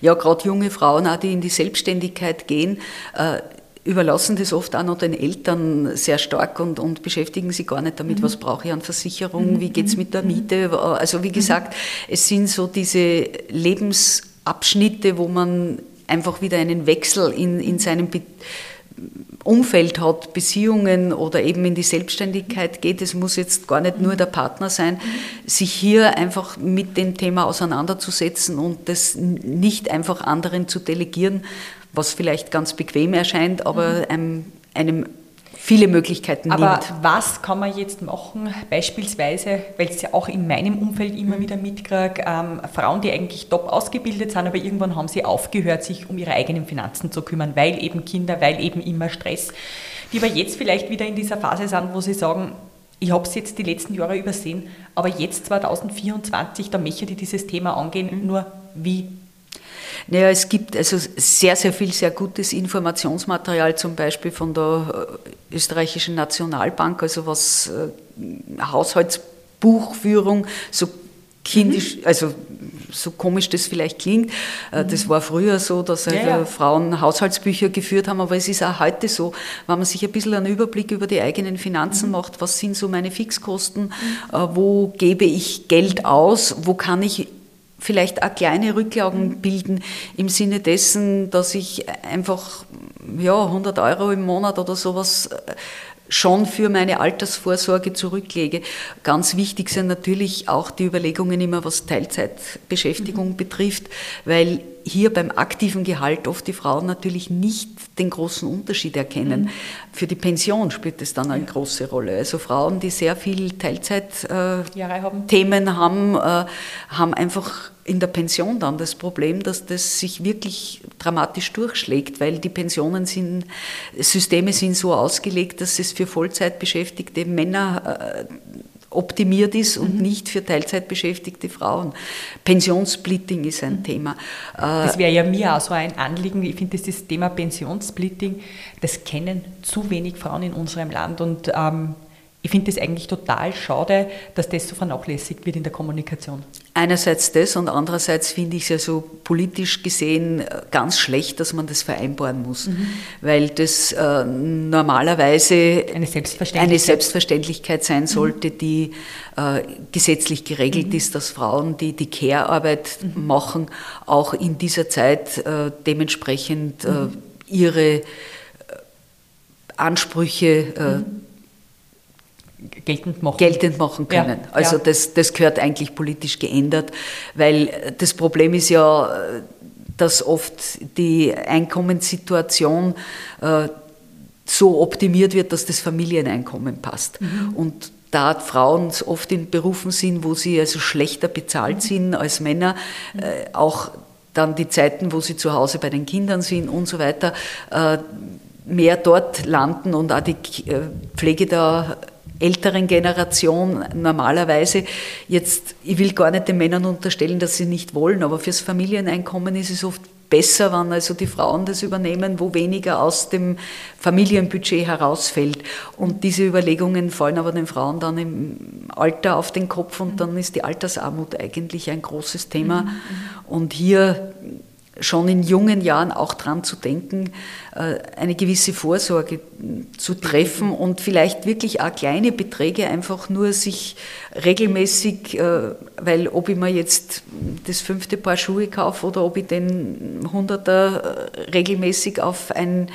Ja, gerade junge Frauen, auch die in die Selbstständigkeit gehen, äh, überlassen das oft auch noch den Eltern sehr stark und, und beschäftigen sich gar nicht damit, mhm. was brauche ich an Versicherung, mhm. wie geht es mit der mhm. Miete. Also wie mhm. gesagt, es sind so diese Lebensabschnitte, wo man einfach wieder einen Wechsel in, in seinem Be Umfeld hat, Beziehungen oder eben in die Selbstständigkeit geht. Es muss jetzt gar nicht nur der Partner sein, sich hier einfach mit dem Thema auseinanderzusetzen und das nicht einfach anderen zu delegieren, was vielleicht ganz bequem erscheint, aber mhm. einem, einem viele Möglichkeiten Aber nimmt. was kann man jetzt machen, beispielsweise, weil es ja auch in meinem Umfeld immer mhm. wieder mitkriege, ähm, Frauen, die eigentlich top ausgebildet sind, aber irgendwann haben sie aufgehört, sich um ihre eigenen Finanzen zu kümmern, weil eben Kinder, weil eben immer Stress, die aber jetzt vielleicht wieder in dieser Phase sind, wo sie sagen, ich habe es jetzt die letzten Jahre übersehen, aber jetzt 2024, da möchte ich dieses Thema angehen, mhm. nur wie naja, es gibt also sehr, sehr viel sehr gutes Informationsmaterial, zum Beispiel von der äh, österreichischen Nationalbank, also was äh, Haushaltsbuchführung, so kindisch, mhm. also so komisch das vielleicht klingt, äh, das mhm. war früher so, dass ja, ja. Frauen Haushaltsbücher geführt haben, aber es ist auch heute so, wenn man sich ein bisschen einen Überblick über die eigenen Finanzen mhm. macht, was sind so meine Fixkosten, mhm. wo gebe ich Geld aus, wo kann ich vielleicht auch kleine Rücklagen bilden im Sinne dessen, dass ich einfach ja, 100 Euro im Monat oder sowas äh, schon für meine Altersvorsorge zurücklege. Ganz wichtig sind natürlich auch die Überlegungen immer, was Teilzeitbeschäftigung mhm. betrifft, weil hier beim aktiven Gehalt oft die Frauen natürlich nicht den großen Unterschied erkennen. Mhm. Für die Pension spielt es dann eine große Rolle. Also Frauen, die sehr viel Teilzeitthemen äh, haben, äh, haben einfach in der Pension dann das Problem, dass das sich wirklich dramatisch durchschlägt, weil die Pensionen sind, Systeme sind so ausgelegt, dass es für Vollzeitbeschäftigte Männer äh, optimiert ist und mhm. nicht für Teilzeitbeschäftigte Frauen. Pensionssplitting ist ein mhm. Thema. Das wäre ja mir auch so ein Anliegen. Ich finde, das Thema Pensionssplitting, das kennen zu wenig Frauen in unserem Land und ähm, ich finde es eigentlich total schade, dass das so vernachlässigt wird in der Kommunikation. Einerseits das und andererseits finde ich es ja so politisch gesehen äh, ganz schlecht, dass man das vereinbaren muss, mhm. weil das äh, normalerweise eine Selbstverständlichkeit. eine Selbstverständlichkeit sein mhm. sollte, mhm. die äh, gesetzlich geregelt mhm. ist, dass Frauen, die die Care-Arbeit mhm. machen, auch in dieser Zeit äh, dementsprechend äh, mhm ihre Ansprüche geltend machen, geltend machen können. Ja, also ja. Das, das gehört eigentlich politisch geändert, weil das Problem ist ja, dass oft die Einkommenssituation äh, so optimiert wird, dass das Familieneinkommen passt. Mhm. Und da Frauen oft in Berufen sind, wo sie also schlechter bezahlt mhm. sind als Männer, äh, auch dann die Zeiten, wo sie zu Hause bei den Kindern sind und so weiter, äh, mehr dort landen und auch die äh, Pflege der älteren Generation normalerweise jetzt, ich will gar nicht den Männern unterstellen, dass sie nicht wollen, aber fürs Familieneinkommen ist es oft besser, wenn also die Frauen das übernehmen, wo weniger aus dem Familienbudget herausfällt. Und diese Überlegungen fallen aber den Frauen dann im Alter auf den Kopf und dann ist die Altersarmut eigentlich ein großes Thema. Mhm. Und hier schon in jungen Jahren auch dran zu denken, äh, eine gewisse Vorsorge zu treffen und vielleicht wirklich auch kleine Beträge einfach nur sich regelmäßig, äh, weil ob ich mir jetzt das fünfte Paar Schuhe kaufe oder ob ich den Hunderter äh, regelmäßig auf ein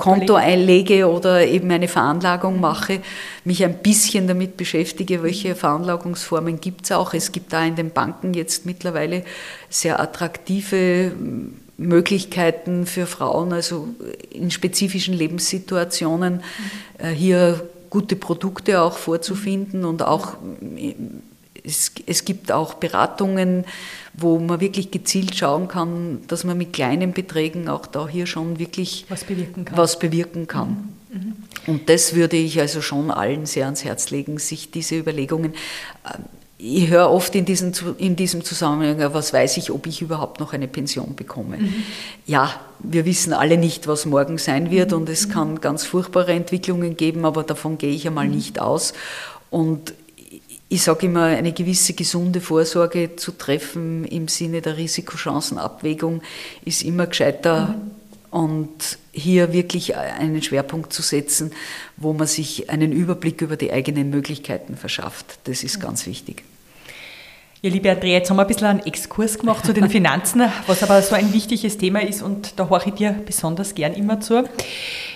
Konto einlege oder eben eine Veranlagung mache, mich ein bisschen damit beschäftige, welche Veranlagungsformen gibt es auch. Es gibt da in den Banken jetzt mittlerweile sehr attraktive Möglichkeiten für Frauen, also in spezifischen Lebenssituationen mhm. hier gute Produkte auch vorzufinden und auch es, es gibt auch Beratungen, wo man wirklich gezielt schauen kann, dass man mit kleinen Beträgen auch da hier schon wirklich was bewirken kann. Was bewirken kann. Mhm. Mhm. Und das würde ich also schon allen sehr ans Herz legen, sich diese Überlegungen. Äh, ich höre oft in, diesen, in diesem Zusammenhang, was weiß ich, ob ich überhaupt noch eine Pension bekomme. Mhm. Ja, wir wissen alle nicht, was morgen sein wird mhm. und es kann ganz furchtbare Entwicklungen geben, aber davon gehe ich einmal mhm. nicht aus. Und ich sage immer, eine gewisse gesunde Vorsorge zu treffen im Sinne der Risikochancenabwägung ist immer gescheiter. Mhm. Und hier wirklich einen Schwerpunkt zu setzen, wo man sich einen Überblick über die eigenen Möglichkeiten verschafft. Das ist mhm. ganz wichtig. Ja, liebe Andrea, jetzt haben wir ein bisschen einen Exkurs gemacht zu den Finanzen, was aber so ein wichtiges Thema ist und da horche ich dir besonders gern immer zu.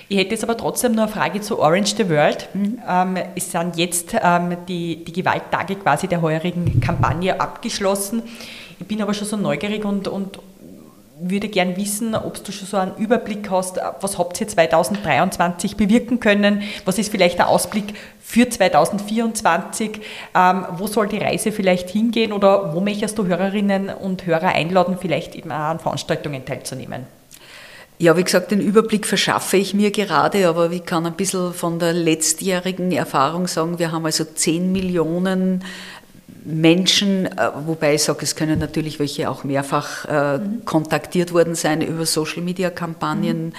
Ich hätte jetzt aber trotzdem noch eine Frage zu Orange the World. Mhm. Ähm, es sind jetzt ähm, die, die Gewalttage quasi der heurigen Kampagne abgeschlossen. Ich bin aber schon so neugierig und, und würde gern wissen, ob du schon so einen Überblick hast, was habt ihr 2023 bewirken können? Was ist vielleicht der Ausblick für 2024? Ähm, wo soll die Reise vielleicht hingehen oder wo möchtest du Hörerinnen und Hörer einladen, vielleicht eben auch an Veranstaltungen teilzunehmen? Ja, wie gesagt, den Überblick verschaffe ich mir gerade, aber ich kann ein bisschen von der letztjährigen Erfahrung sagen, wir haben also 10 Millionen Menschen, äh, wobei ich sage, es können natürlich welche auch mehrfach äh, mhm. kontaktiert worden sein über Social-Media-Kampagnen, mhm.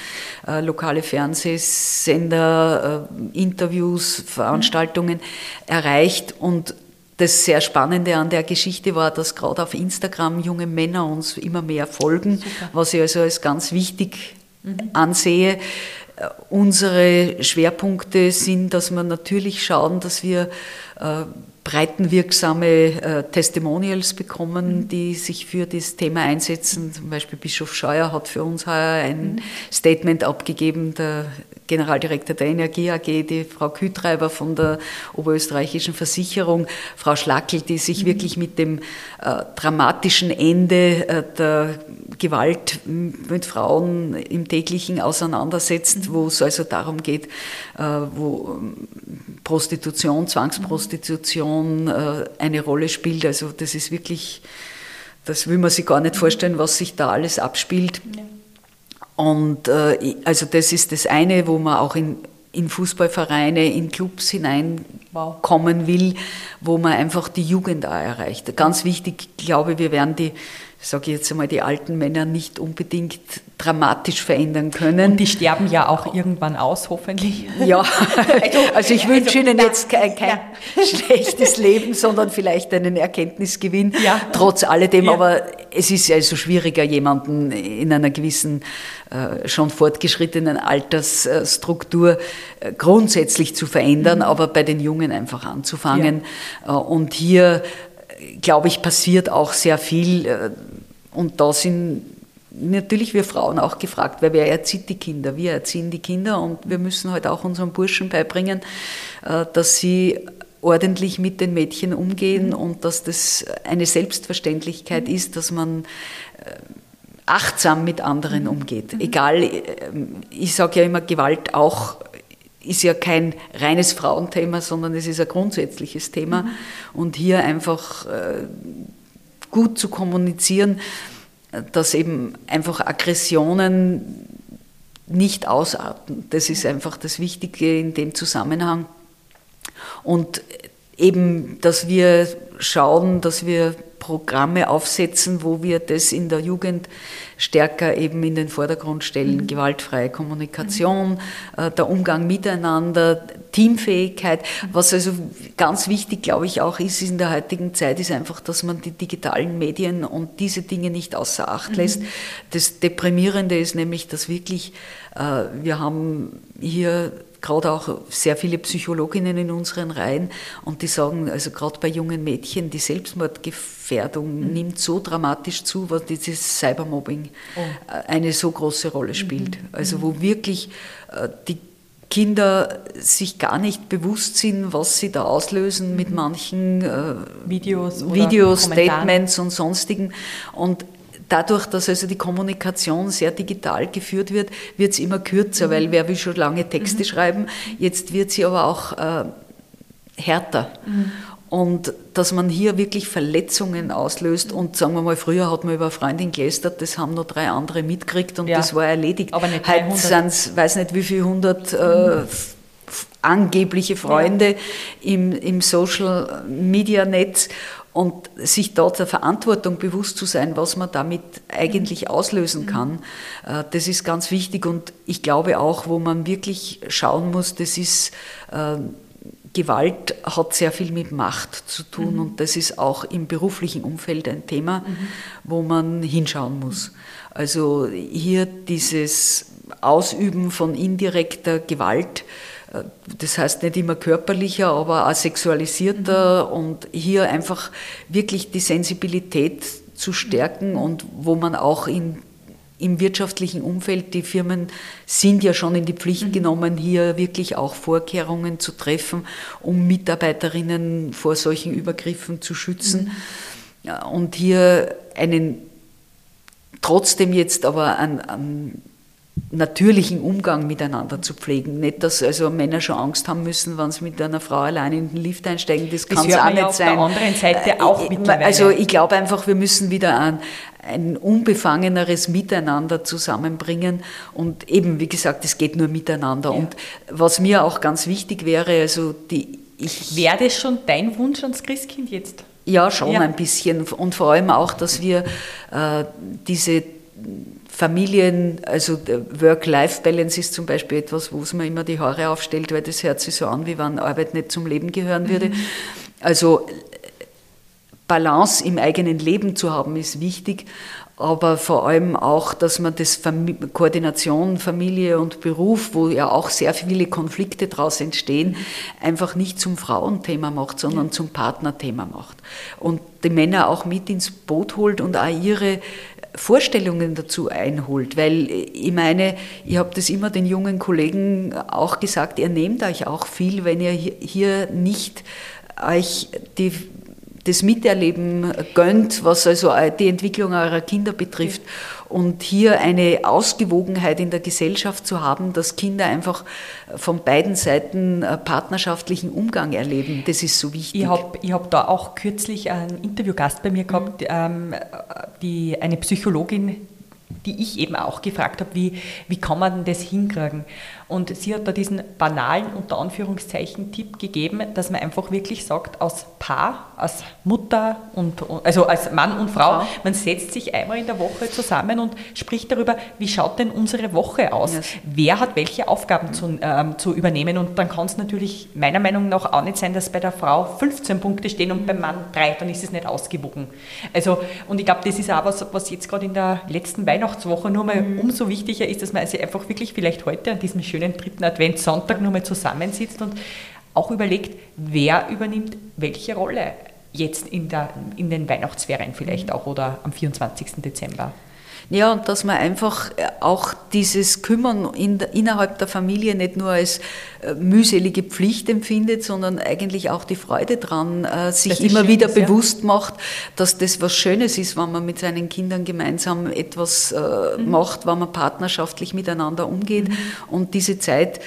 äh, lokale Fernsehsender, äh, Interviews, Veranstaltungen mhm. erreicht und das sehr Spannende an der Geschichte war, dass gerade auf Instagram junge Männer uns immer mehr folgen, Super. was ich also als ganz wichtig mhm. ansehe. Äh, unsere Schwerpunkte sind, dass wir natürlich schauen, dass wir äh, breitenwirksame äh, Testimonials bekommen, mhm. die sich für das Thema einsetzen. Zum Beispiel Bischof Scheuer hat für uns heuer ein mhm. Statement abgegeben, der Generaldirektor der Energie AG, die Frau Kühtreiber von der Oberösterreichischen Versicherung, Frau Schlackel, die sich mhm. wirklich mit dem äh, dramatischen Ende äh, der Gewalt mit Frauen im täglichen auseinandersetzt, mhm. wo es also darum geht, äh, wo ähm, Prostitution, Zwangsprostitution äh, eine Rolle spielt. Also das ist wirklich, das will man sich gar nicht vorstellen, was sich da alles abspielt. Ja. Und äh, also das ist das eine, wo man auch in, in Fußballvereine, in Clubs hineinkommen will, wo man einfach die Jugend auch erreicht. Ganz wichtig, glaube ich, wir werden die sage ich jetzt einmal, die alten Männer nicht unbedingt dramatisch verändern können. Und die sterben ja auch irgendwann aus, hoffentlich. Ja, also, also ich wünsche also, Ihnen jetzt kein, kein ja. schlechtes Leben, sondern vielleicht einen Erkenntnisgewinn, ja. trotz alledem. Ja. Aber es ist also schwieriger, jemanden in einer gewissen, äh, schon fortgeschrittenen Altersstruktur äh, grundsätzlich zu verändern, mhm. aber bei den Jungen einfach anzufangen. Äh, und hier glaube ich, passiert auch sehr viel. Äh, und da sind natürlich wir Frauen auch gefragt, weil wer erzieht die Kinder? Wir erziehen die Kinder und wir müssen halt auch unseren Burschen beibringen, äh, dass sie ordentlich mit den Mädchen umgehen und dass das eine Selbstverständlichkeit ist, dass man äh, achtsam mit anderen mhm. umgeht. Mhm. Egal, ich sage ja immer, Gewalt auch ist ja kein reines Frauenthema, sondern es ist ein grundsätzliches Thema. Mhm. Und hier einfach äh, gut zu kommunizieren, dass eben einfach Aggressionen nicht ausarten. Das ist einfach das Wichtige in dem Zusammenhang. Und eben, dass wir schauen, dass wir Programme aufsetzen, wo wir das in der Jugend stärker eben in den Vordergrund stellen. Mhm. Gewaltfreie Kommunikation, mhm. der Umgang miteinander, Teamfähigkeit. Was also ganz wichtig, glaube ich, auch ist in der heutigen Zeit, ist einfach, dass man die digitalen Medien und diese Dinge nicht außer Acht lässt. Mhm. Das Deprimierende ist nämlich, dass wirklich, äh, wir haben hier gerade auch sehr viele Psychologinnen in unseren Reihen und die sagen, also gerade bei jungen Mädchen, die Selbstmordgefährdung mhm. nimmt so dramatisch zu, weil dieses Cybermobbing oh. Äh, eine so große Rolle spielt. Mhm. Also wo wirklich äh, die Kinder sich gar nicht bewusst sind, was sie da auslösen mit mhm. manchen äh, Videos, Videos Statements und sonstigen. Und dadurch, dass also die Kommunikation sehr digital geführt wird, wird es immer kürzer, mhm. weil wer will schon lange Texte mhm. schreiben, jetzt wird sie aber auch äh, härter. Mhm. Und dass man hier wirklich Verletzungen auslöst und sagen wir mal, früher hat man über eine Freundin gelästert, das haben nur drei andere mitgekriegt und ja, das war erledigt. Aber nicht Heute sind es, weiß nicht wie viele hundert äh, angebliche Freunde ja. im, im Social Media Netz und sich dort der Verantwortung bewusst zu sein, was man damit eigentlich mhm. auslösen mhm. kann, äh, das ist ganz wichtig. Und ich glaube auch, wo man wirklich schauen muss, das ist, äh, Gewalt hat sehr viel mit Macht zu tun mhm. und das ist auch im beruflichen Umfeld ein Thema, mhm. wo man hinschauen muss. Also hier dieses Ausüben von indirekter Gewalt, das heißt nicht immer körperlicher, aber auch sexualisierter mhm. und hier einfach wirklich die Sensibilität zu stärken und wo man auch in, im wirtschaftlichen Umfeld, die Firmen sind ja schon in die Pflicht mhm. genommen, hier wirklich auch Vorkehrungen zu treffen, um Mitarbeiterinnen vor solchen Übergriffen zu schützen. Mhm. Und hier einen trotzdem jetzt aber an, an natürlichen Umgang miteinander zu pflegen. Nicht, dass also Männer schon Angst haben müssen, wenn sie mit einer Frau allein in den Lift einsteigen. Das, das kann es auch nicht ja auf sein. Der anderen Seite äh, auch mittlerweile. Also ich glaube einfach, wir müssen wieder ein, ein unbefangeneres Miteinander zusammenbringen. Und eben, wie gesagt, es geht nur miteinander. Ja. Und was mir auch ganz wichtig wäre, also die ich Wäre das schon dein Wunsch ans Christkind jetzt? Ja, schon ja. ein bisschen. Und vor allem auch, dass wir äh, diese Familien, also Work-Life-Balance ist zum Beispiel etwas, wo es mir immer die Haare aufstellt, weil das hört sich so an, wie wenn Arbeit nicht zum Leben gehören würde. Mhm. Also Balance im eigenen Leben zu haben, ist wichtig, aber vor allem auch, dass man das Fam Koordination Familie und Beruf, wo ja auch sehr viele Konflikte daraus entstehen, einfach nicht zum Frauenthema macht, sondern zum Partnerthema macht. Und die Männer auch mit ins Boot holt und auch ihre Vorstellungen dazu einholt, weil ich meine, ich habe das immer den jungen Kollegen auch gesagt, ihr nehmt euch auch viel, wenn ihr hier nicht euch die, das Miterleben gönnt, was also die Entwicklung eurer Kinder betrifft. Und hier eine Ausgewogenheit in der Gesellschaft zu haben, dass Kinder einfach von beiden Seiten partnerschaftlichen Umgang erleben, das ist so wichtig. Ich habe ich hab da auch kürzlich einen Interviewgast bei mir gehabt, mhm. ähm, die, eine Psychologin, die ich eben auch gefragt habe, wie, wie kann man das hinkriegen? Und sie hat da diesen banalen, unter Anführungszeichen, Tipp gegeben, dass man einfach wirklich sagt, als Paar, als Mutter und, also als Mann und Frau, ja. man setzt sich einmal in der Woche zusammen und spricht darüber, wie schaut denn unsere Woche aus? Yes. Wer hat welche Aufgaben zu, ähm, zu übernehmen? Und dann kann es natürlich meiner Meinung nach auch nicht sein, dass bei der Frau 15 Punkte stehen und beim Mann drei, dann ist es nicht ausgewogen. Also, und ich glaube, das ist auch was, was jetzt gerade in der letzten Weihnachtswoche nur mal mhm. umso wichtiger ist, dass man sich einfach wirklich vielleicht heute an diesem schönen schönen dritten Adventssonntag nochmal zusammensitzt und auch überlegt, wer übernimmt welche Rolle jetzt in, der, in den Weihnachtsferien vielleicht auch oder am 24. Dezember. Ja, und dass man einfach äh, auch dieses Kümmern in innerhalb der Familie nicht nur als äh, mühselige Pflicht empfindet, sondern eigentlich auch die Freude dran, äh, sich immer wieder ist, bewusst ja. macht, dass das was Schönes ist, wenn man mit seinen Kindern gemeinsam etwas mhm. macht, wenn man partnerschaftlich miteinander umgeht mhm. und diese Zeit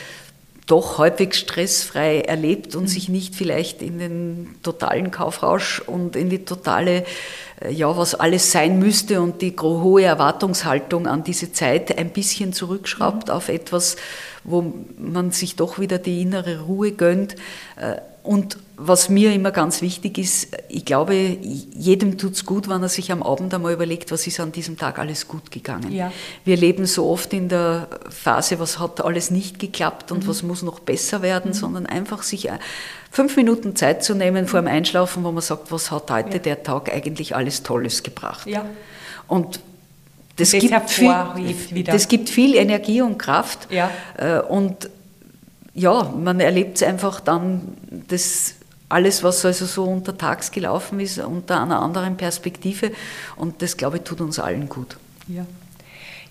doch halbwegs stressfrei erlebt und mhm. sich nicht vielleicht in den totalen Kaufrausch und in die totale, ja, was alles sein müsste und die hohe Erwartungshaltung an diese Zeit ein bisschen zurückschraubt mhm. auf etwas, wo man sich doch wieder die innere Ruhe gönnt äh, und was mir immer ganz wichtig ist, ich glaube, jedem tut es gut, wenn er sich am Abend einmal überlegt, was ist an diesem Tag alles gut gegangen. Ja. Wir leben so oft in der Phase, was hat alles nicht geklappt und mhm. was muss noch besser werden, mhm. sondern einfach sich äh, fünf Minuten Zeit zu nehmen vor dem Einschlafen, wo man sagt, was hat heute ja. der Tag eigentlich alles Tolles gebracht. Ja. Und das, das gibt, viel, das gibt viel Energie und Kraft. Ja. Äh, und ja, man erlebt es einfach dann, das alles, was also so untertags gelaufen ist, unter einer anderen Perspektive. Und das, glaube ich, tut uns allen gut. Ja.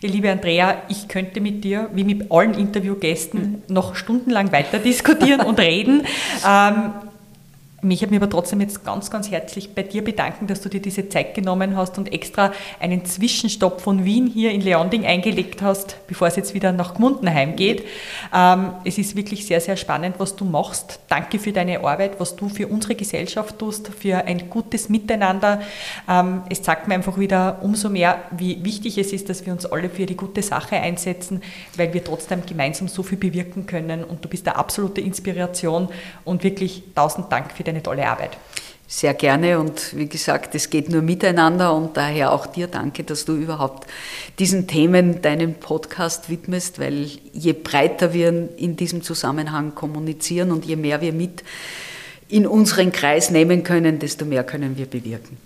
Liebe Andrea, ich könnte mit dir, wie mit allen Interviewgästen, noch stundenlang weiter diskutieren und reden. Ähm, mich habe mich aber trotzdem jetzt ganz, ganz herzlich bei dir bedanken, dass du dir diese Zeit genommen hast und extra einen Zwischenstopp von Wien hier in Leonding eingelegt hast, bevor es jetzt wieder nach Gmundenheim geht. Ähm, es ist wirklich sehr, sehr spannend, was du machst. Danke für deine Arbeit, was du für unsere Gesellschaft tust, für ein gutes Miteinander. Ähm, es zeigt mir einfach wieder umso mehr, wie wichtig es ist, dass wir uns alle für die gute Sache einsetzen, weil wir trotzdem gemeinsam so viel bewirken können. Und du bist eine absolute Inspiration und wirklich tausend Dank für deine tolle Arbeit. Sehr gerne und wie gesagt, es geht nur miteinander und daher auch dir danke, dass du überhaupt diesen Themen deinen Podcast widmest, weil je breiter wir in diesem Zusammenhang kommunizieren und je mehr wir mit in unseren Kreis nehmen können, desto mehr können wir bewirken.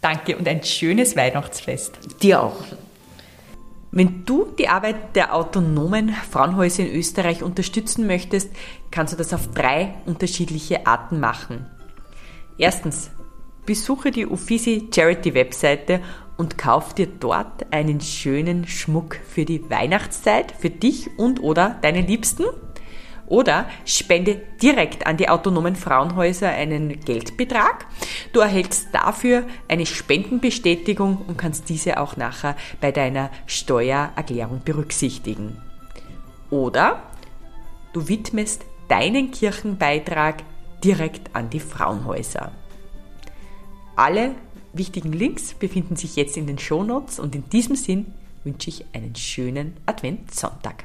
Danke und ein schönes Weihnachtsfest. Dir auch. Wenn du die Arbeit der autonomen Frauenhäuser in Österreich unterstützen möchtest, kannst du das auf drei unterschiedliche Arten machen. Erstens, besuche die Uffizi Charity Webseite und kauf dir dort einen schönen Schmuck für die Weihnachtszeit, für dich und oder deine Liebsten. Oder spende direkt an die autonomen Frauenhäuser einen Geldbetrag. Du erhältst dafür eine Spendenbestätigung und kannst diese auch nachher bei deiner Steuererklärung berücksichtigen. Oder du widmest deinen Kirchenbeitrag direkt an die Frauenhäuser. Alle wichtigen Links befinden sich jetzt in den Shownotes und in diesem Sinn wünsche ich einen schönen Adventssonntag.